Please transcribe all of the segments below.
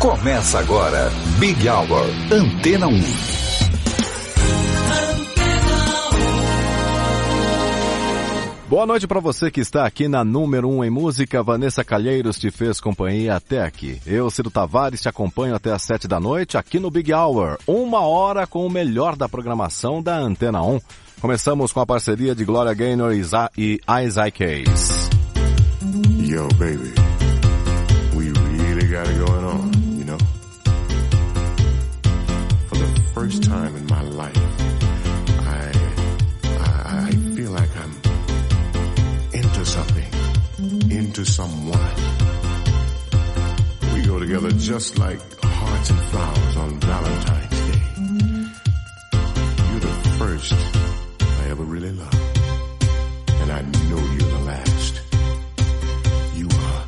Começa agora, Big Hour, Antena 1. Boa noite para você que está aqui na número 1 um em música. Vanessa Calheiros te fez companhia até aqui. Eu, Ciro Tavares, te acompanho até às 7 da noite aqui no Big Hour. Uma hora com o melhor da programação da Antena 1. Começamos com a parceria de Gloria Gaynor e Isaac Hayes. Yo, baby. We really got it going on, first time in my life, I, I, I feel like I'm into something, into someone. We go together just like hearts and flowers on Valentine's Day. You're the first I ever really loved. And I know you're the last. You are,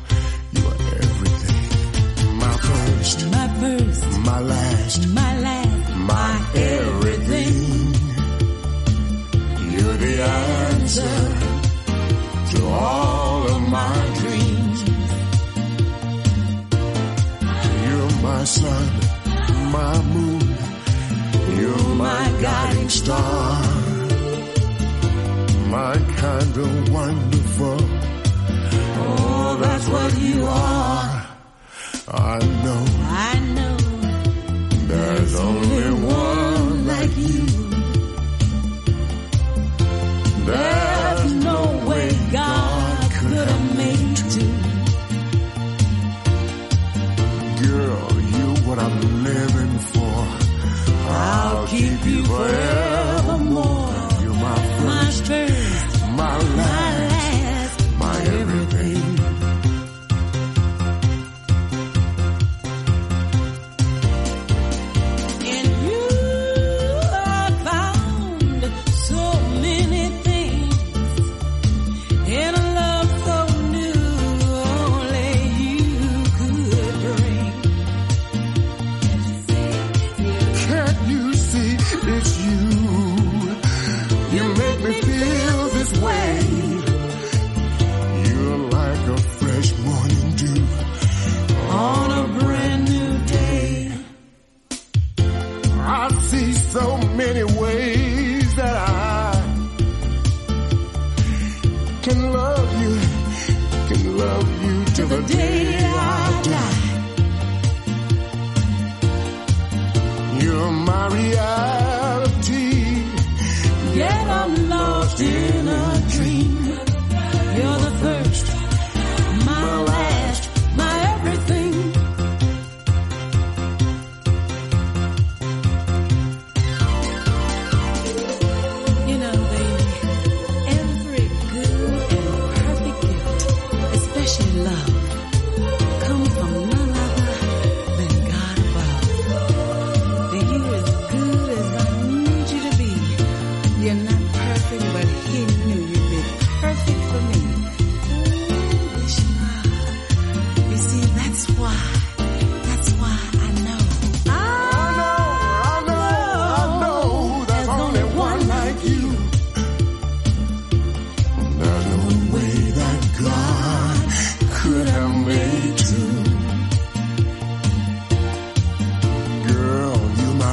you are everything. My first, My first, my last, my answer to all of my dreams. You're my sun, my moon. You're my guiding star. My kind of wonderful. Oh, that's what you are. I know I know there's only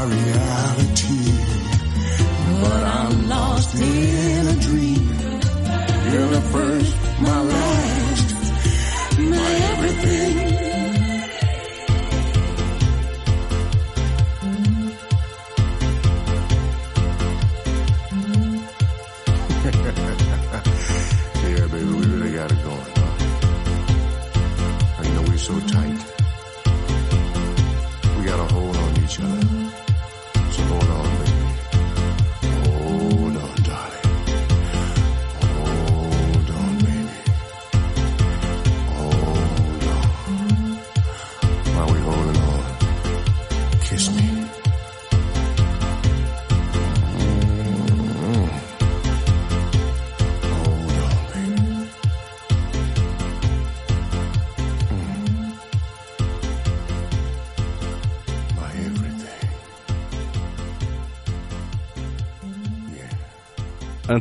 reality.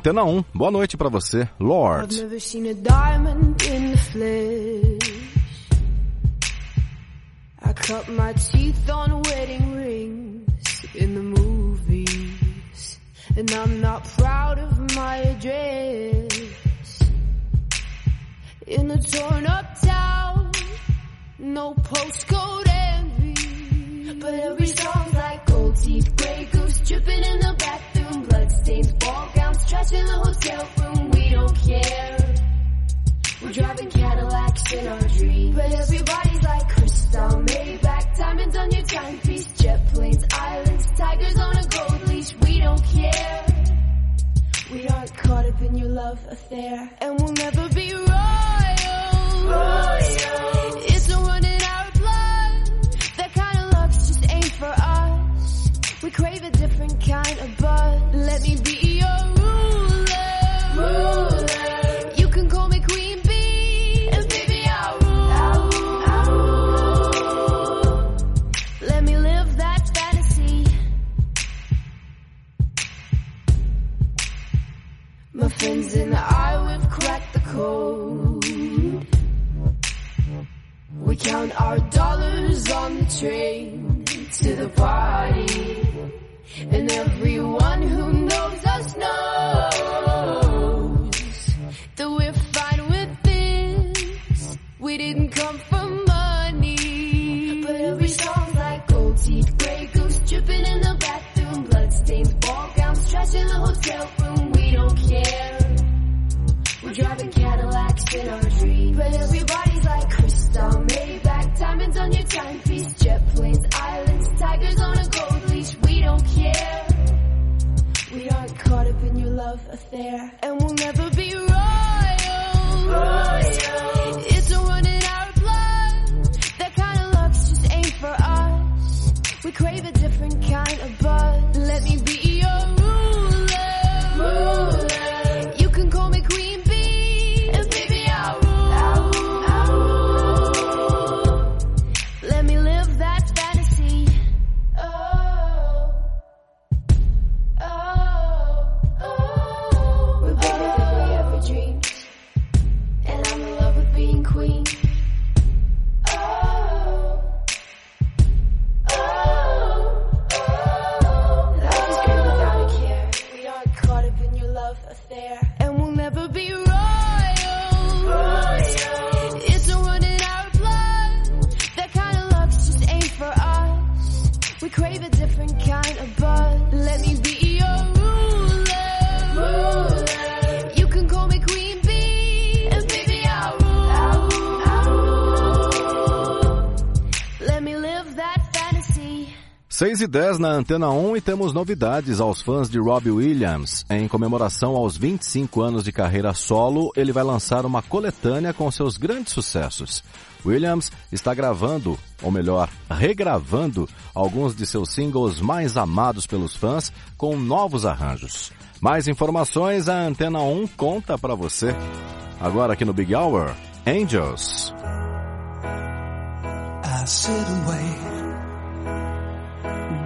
Antena 1, boa noite para você, Lord. I cut my teeth on wedding rings in the movies. And I'm not proud of my address. In a torn up town, no postcode envy. But every song's like gold teeth, grey goose dripping in the bathroom, bloodstains, ball gowns, trash in the hotel room. We don't care. We're driving Cadillacs in our dreams. But everybody's like crystal, Maybach, diamonds on your timepiece, jet planes, islands, tigers on a gold leash. We don't care. We aren't caught up in your love affair, and we'll never be royal. 6 e 10 na Antena 1 e temos novidades aos fãs de Robbie Williams. Em comemoração aos 25 anos de carreira solo, ele vai lançar uma coletânea com seus grandes sucessos. Williams está gravando, ou melhor, regravando, alguns de seus singles mais amados pelos fãs com novos arranjos. Mais informações a Antena 1 conta para você. Agora aqui no Big Hour, Angels. I sit.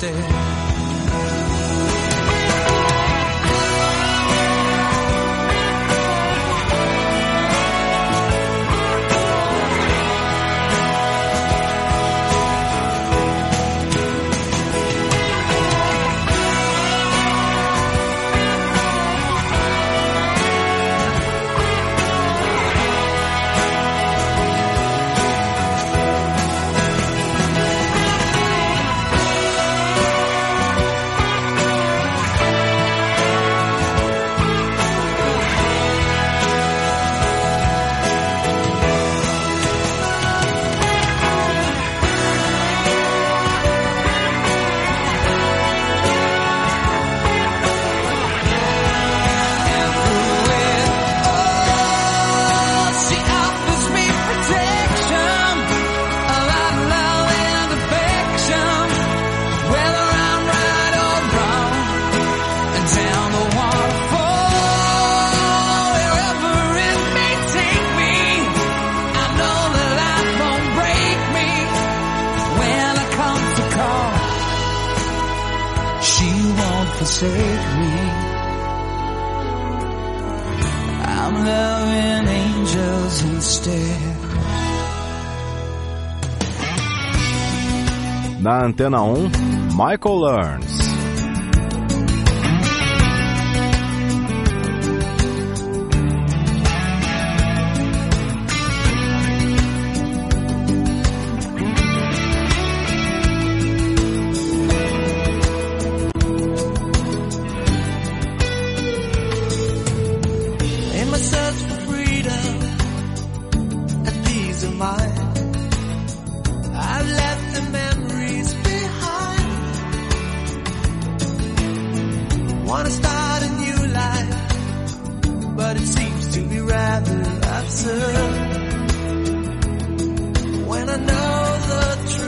usted. Antena 1, Michael Learns. wanna start a new life, but it seems to be rather absurd when I know the truth.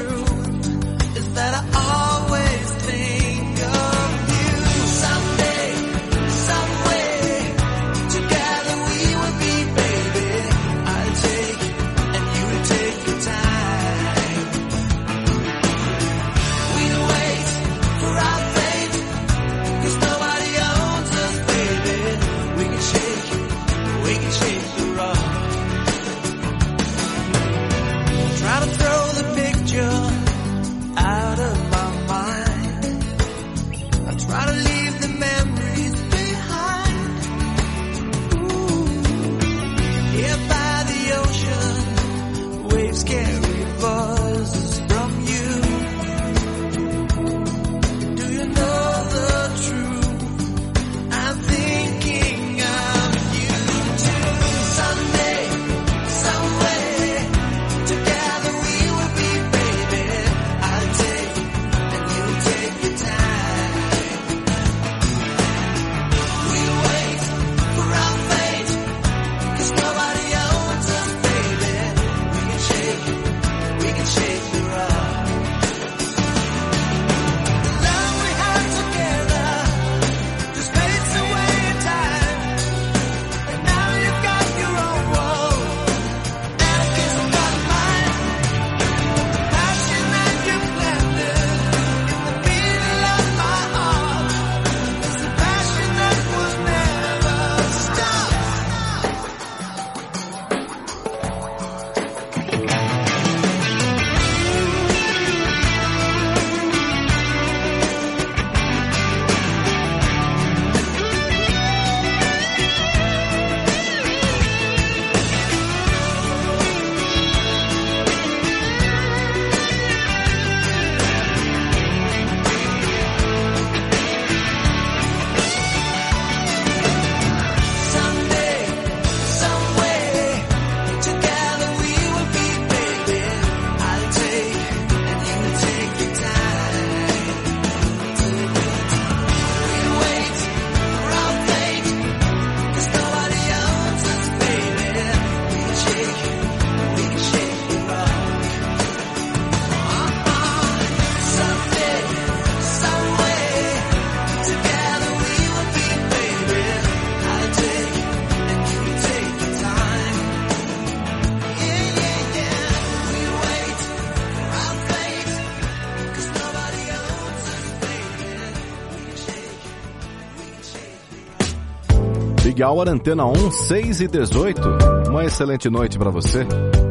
Happy Hour Antena 1, 6 e 18. Uma excelente noite para você.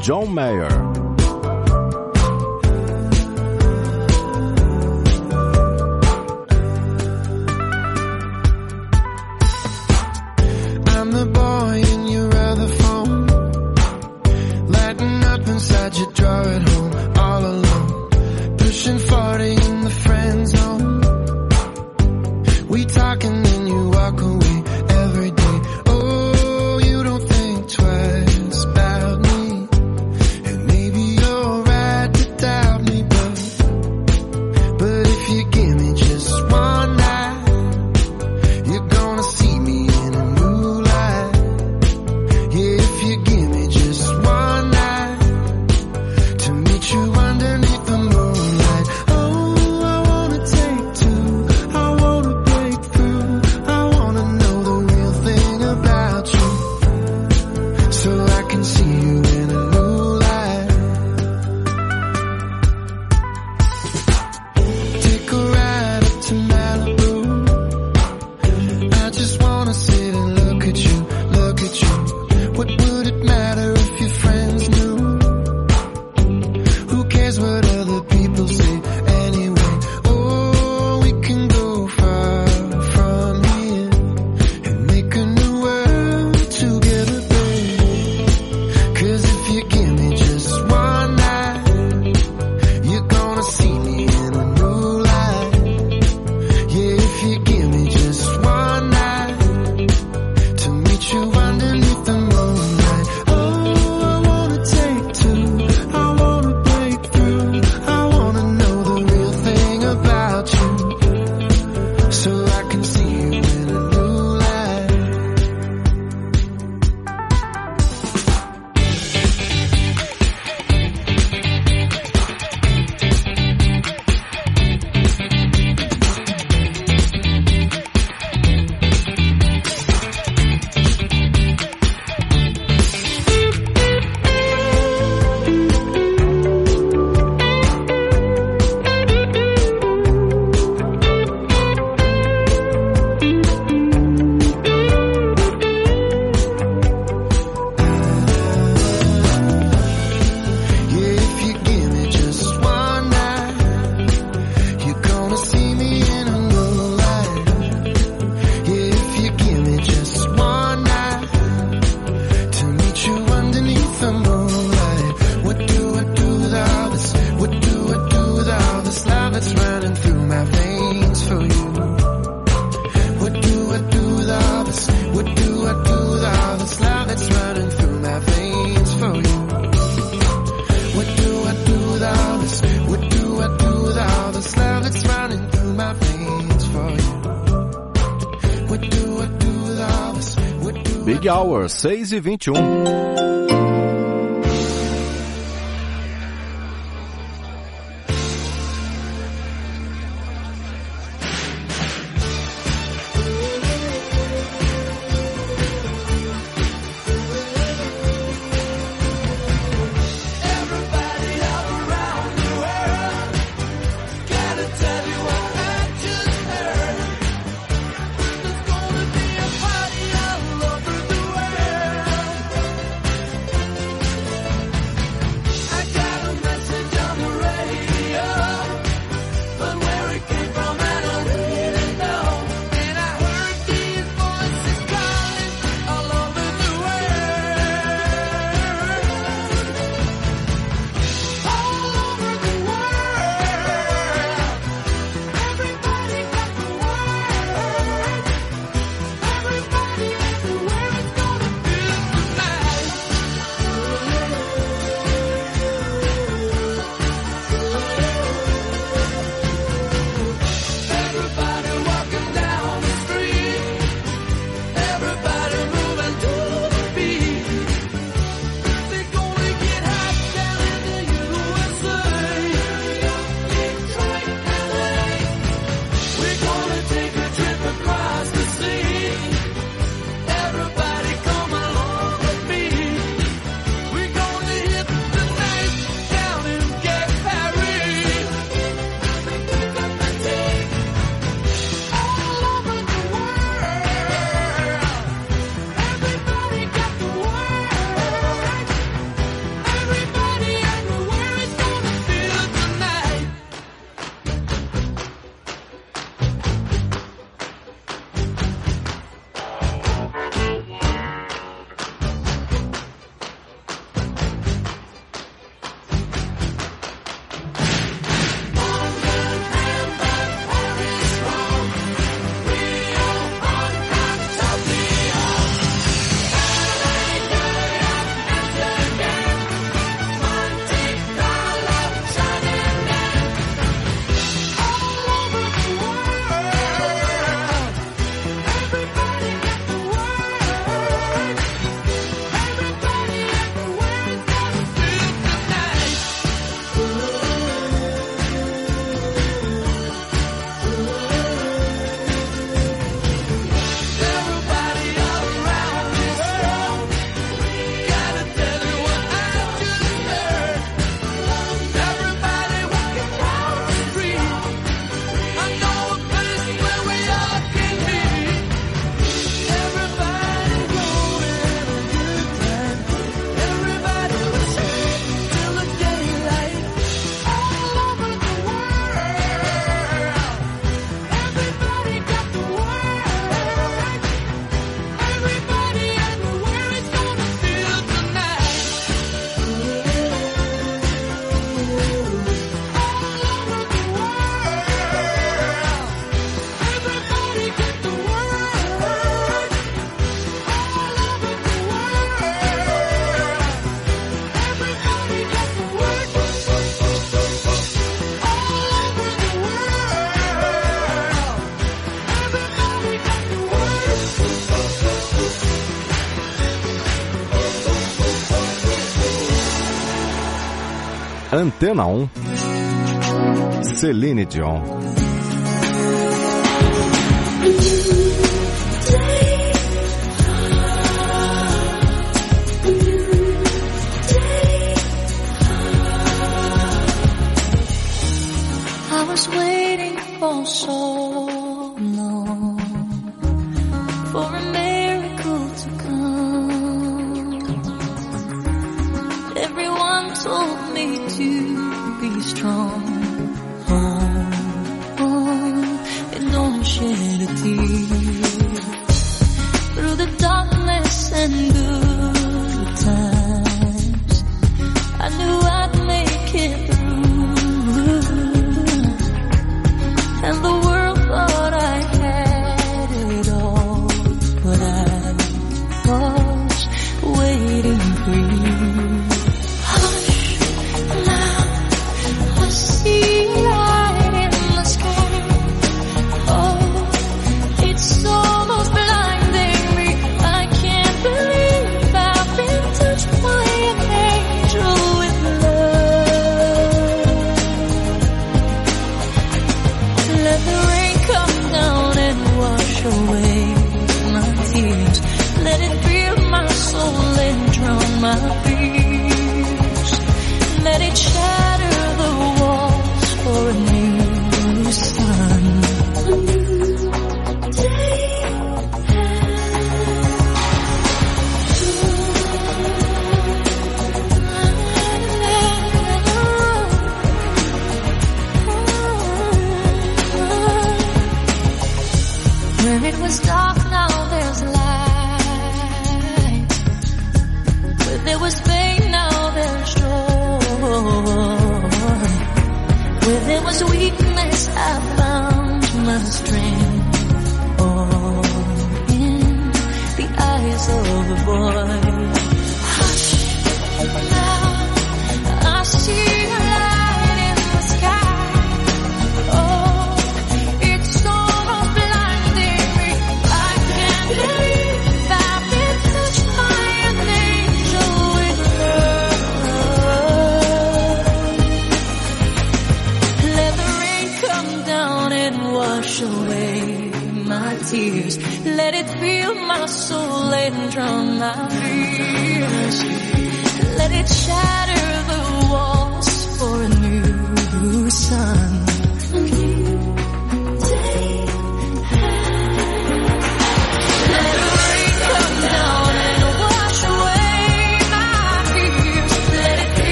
John Mayer. 6 e 21 Antena 1. Celine Dion.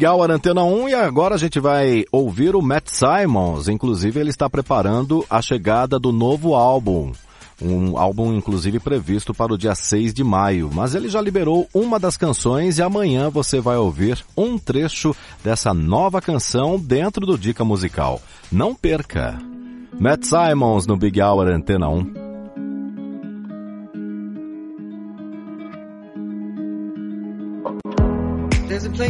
Big Hour Antena 1 e agora a gente vai ouvir o Matt Simons. Inclusive ele está preparando a chegada do novo álbum. Um álbum inclusive previsto para o dia 6 de maio. Mas ele já liberou uma das canções e amanhã você vai ouvir um trecho dessa nova canção dentro do Dica Musical. Não perca! Matt Simons no Big Hour Antena 1.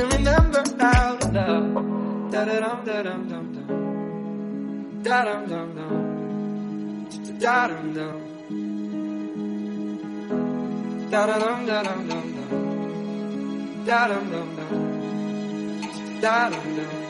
and remember to love. Da da dum da dum dum dum. Da dum dum dum. Da dum dum. Da da dum da dum dum dum. Da dum dum dum. Da dum dum.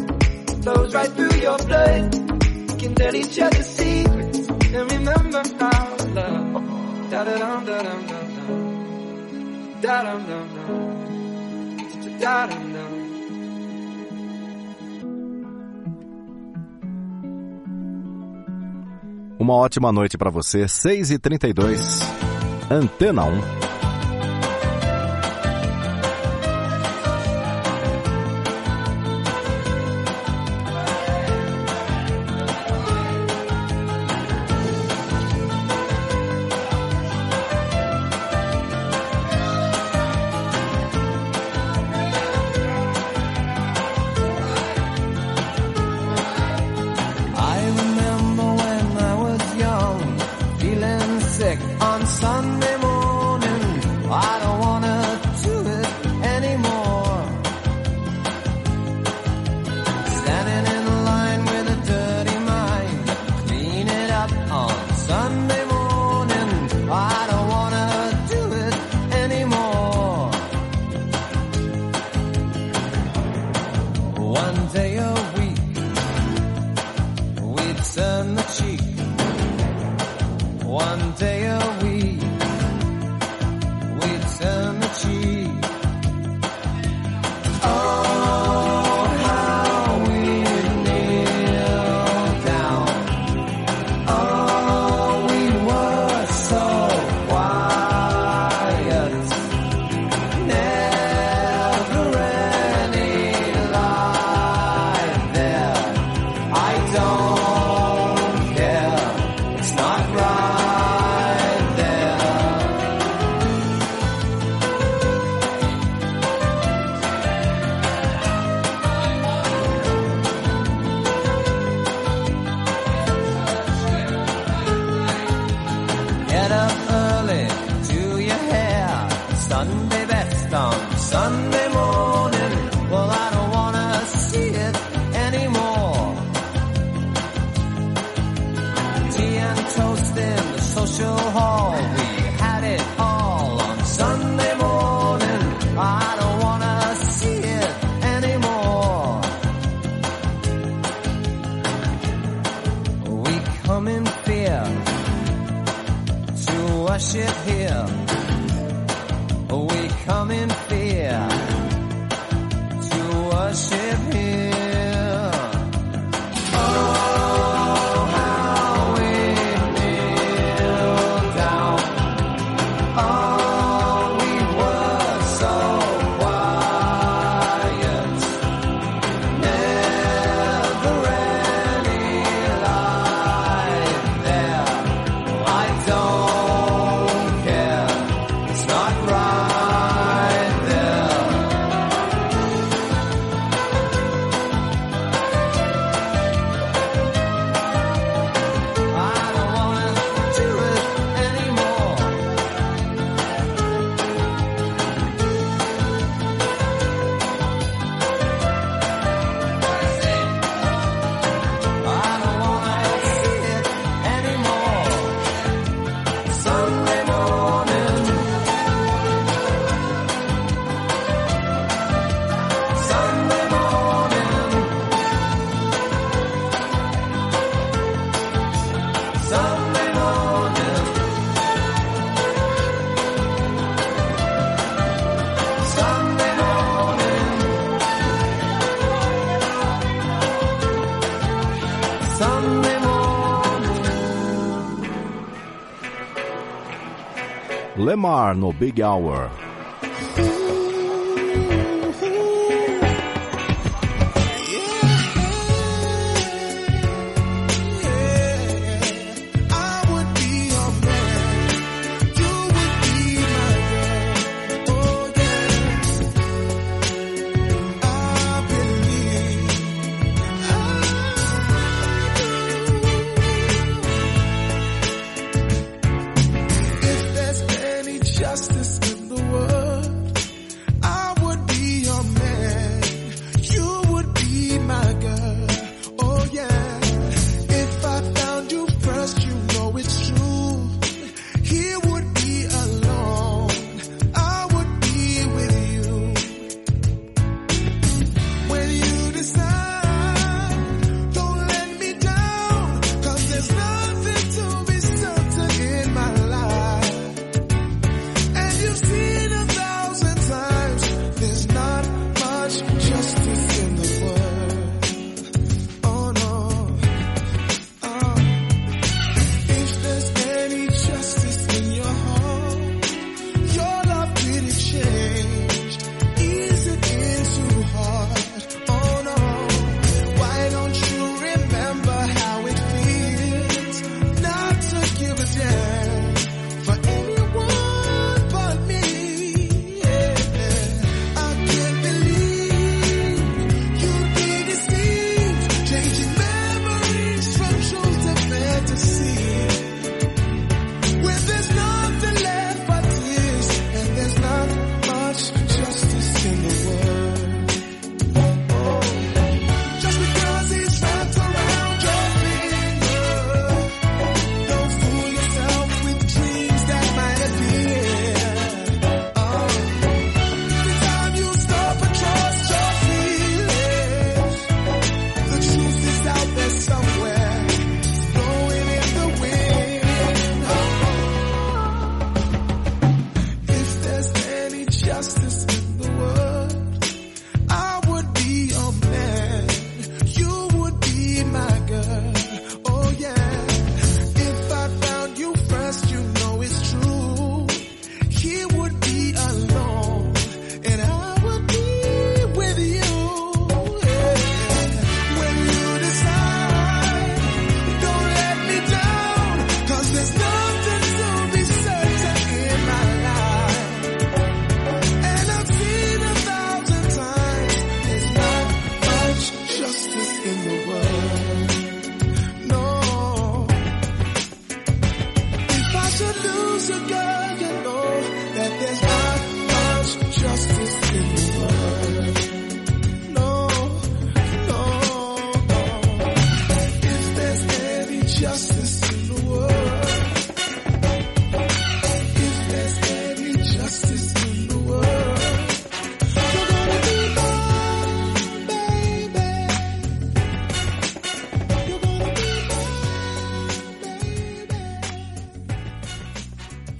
flows right through your blood. We can tell each other secrets and remember to love. Da da dum da dum dum dum. Da dum dum dum. Da dum dum. Uma ótima noite para você, 6h32, Antena 1. Lemar no Big Hour.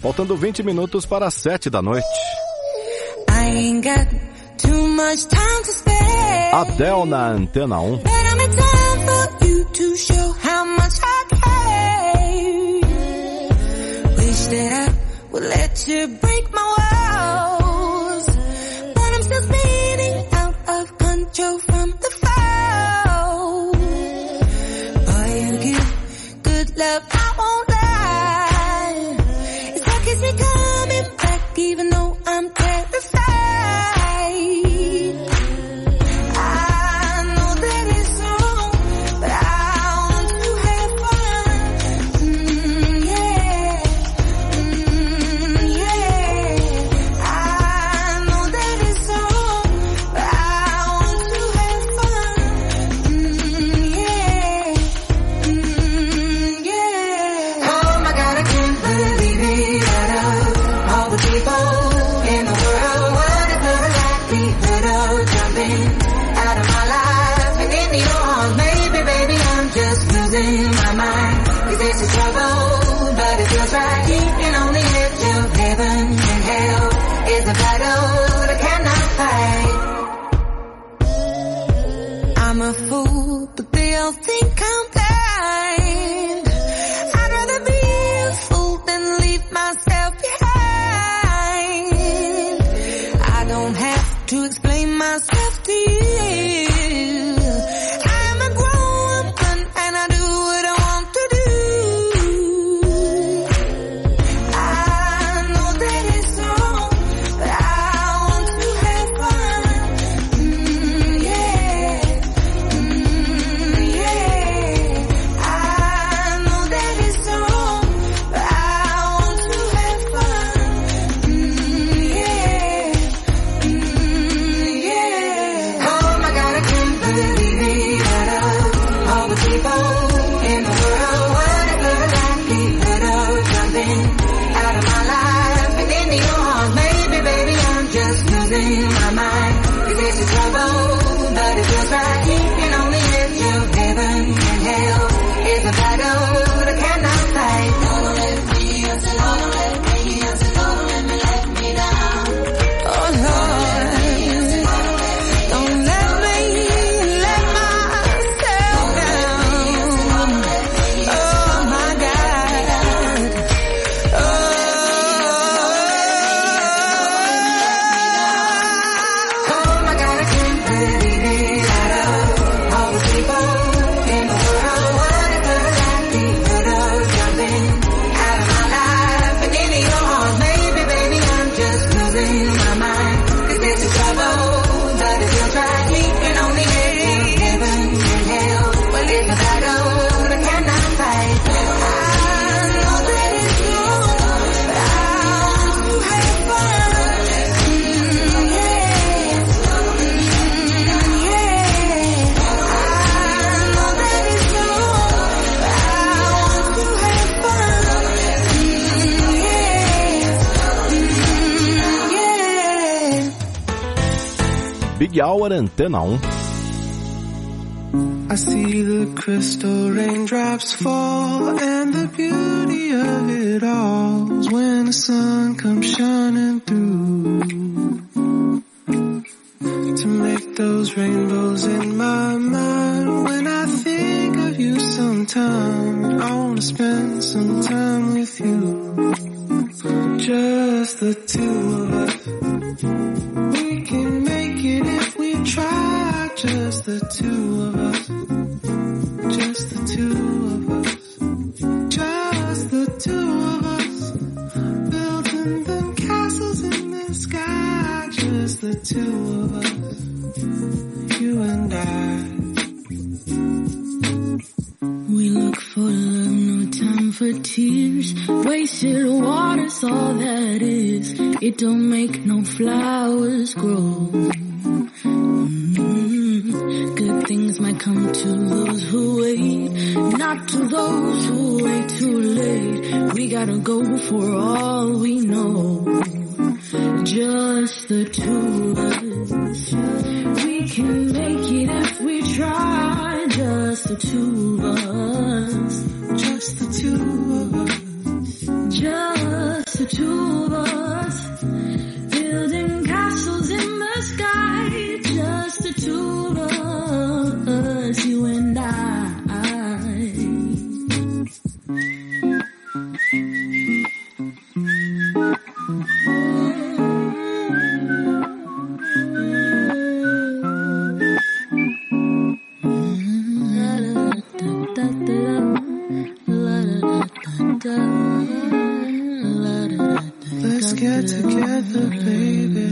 faltando 20 minutos para as 7 da noite. Adele na Antena 1. Would let you break my Hour Antena 1. I see the crystal raindrops fall, and the beauty of it all is when the sun comes shining through. To make those rainbows in my mind, when I think of you sometime, I wanna spend some time with you. Just the two of us. We can just the two of us. Just the two of us. Just the two of us. Building them castles in the sky. Just the two of us. You and I. We look for love, no time for tears. Wasted water's all that is. It don't make no flowers grow. Come to those who wait, not to those who wait too late. We gotta go for all we know. Just the two of us. We can make it if we try. Just the two of us. Just the two of us. Just the two of us. Get together, baby.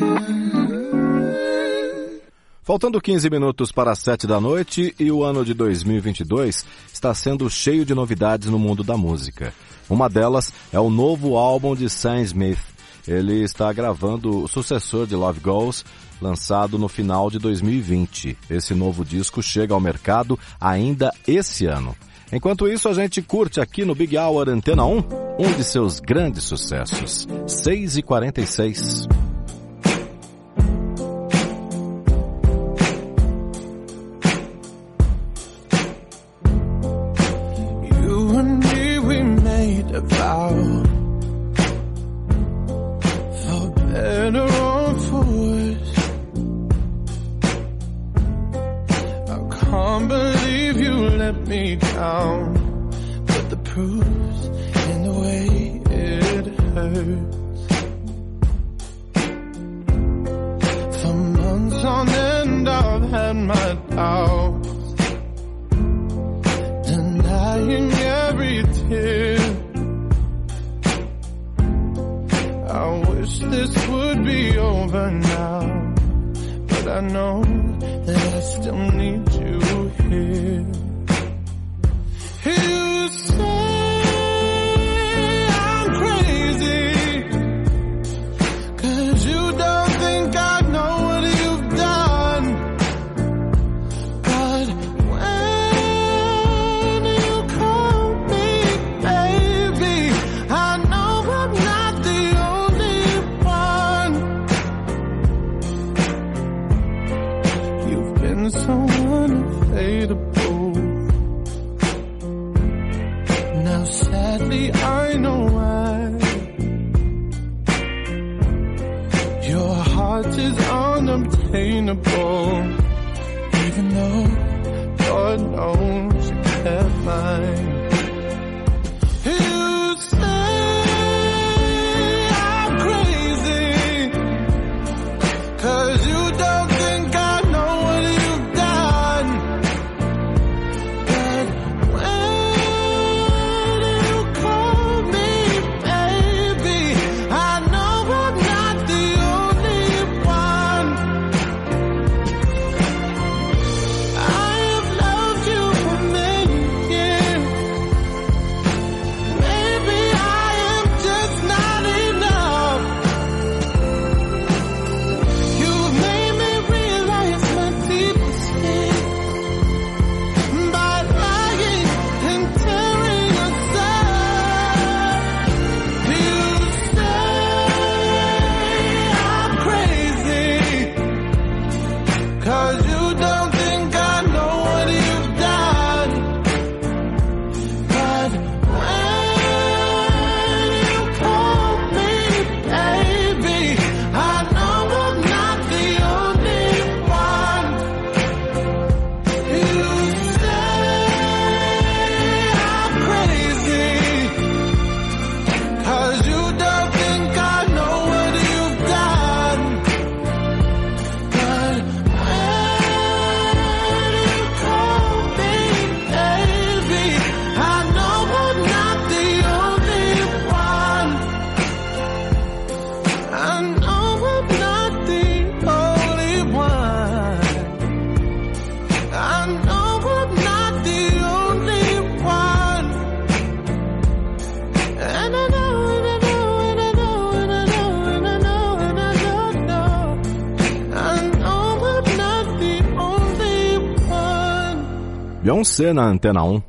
Faltando 15 minutos para as 7 da noite e o ano de 2022 está sendo cheio de novidades no mundo da música. Uma delas é o novo álbum de Sam Smith. Ele está gravando o sucessor de Love Goes, lançado no final de 2020. Esse novo disco chega ao mercado ainda esse ano. Enquanto isso, a gente curte aqui no Big Hour Antena 1 um de seus grandes sucessos. 6 e 46. Now Beyoncé na Antena 1.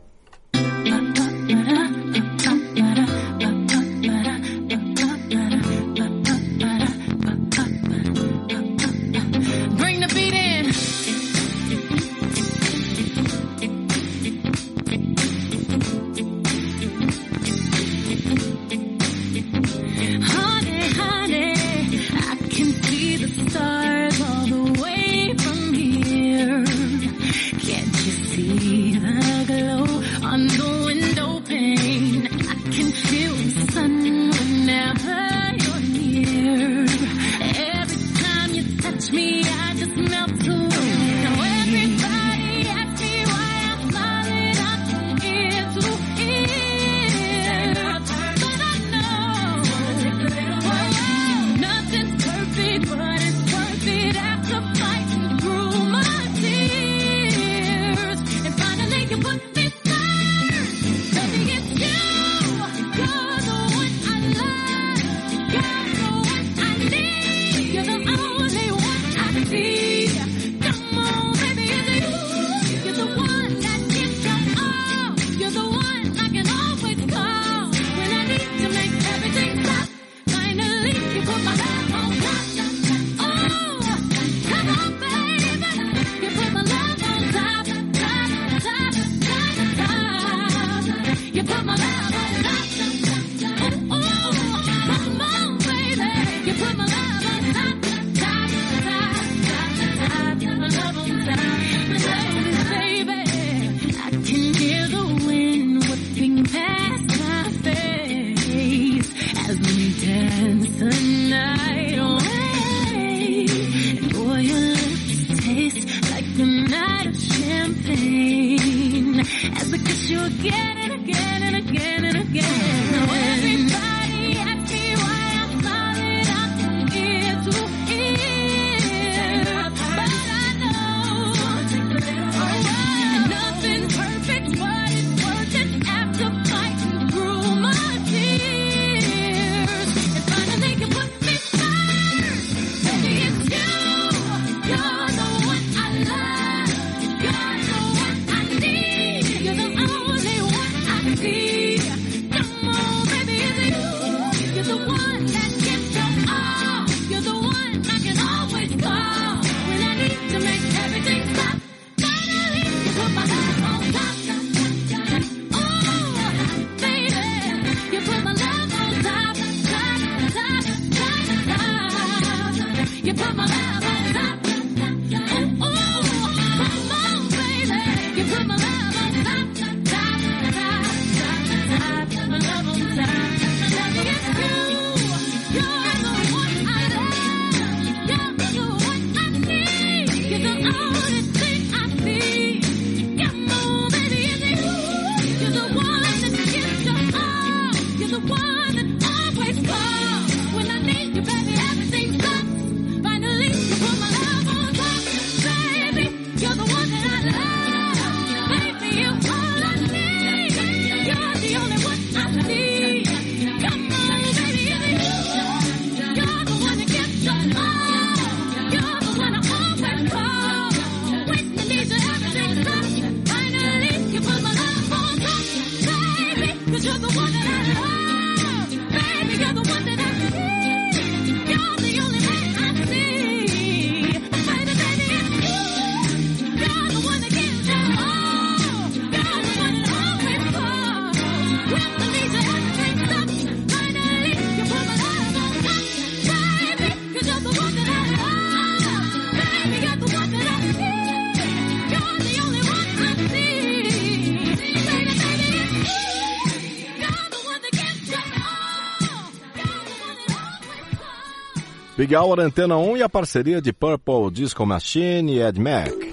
Big Hour Antena 1 e a parceria de Purple Disco Machine e Ed Mac.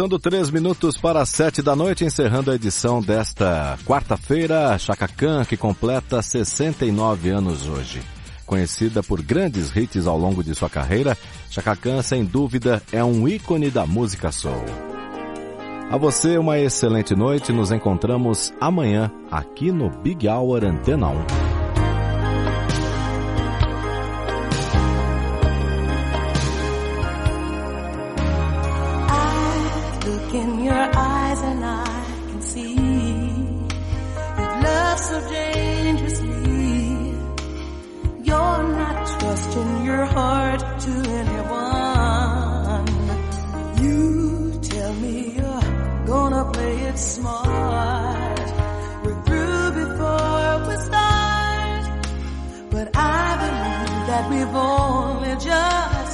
Faltando três minutos para sete da noite, encerrando a edição desta quarta-feira, Chaka Khan, que completa 69 anos hoje. Conhecida por grandes hits ao longo de sua carreira, Chaka Khan, sem dúvida, é um ícone da música soul. A você uma excelente noite, nos encontramos amanhã aqui no Big Hour Antena 1. Dangerously. You're not trusting your heart to anyone. You tell me you're gonna play it smart. We're through before we start, but I believe that we've only just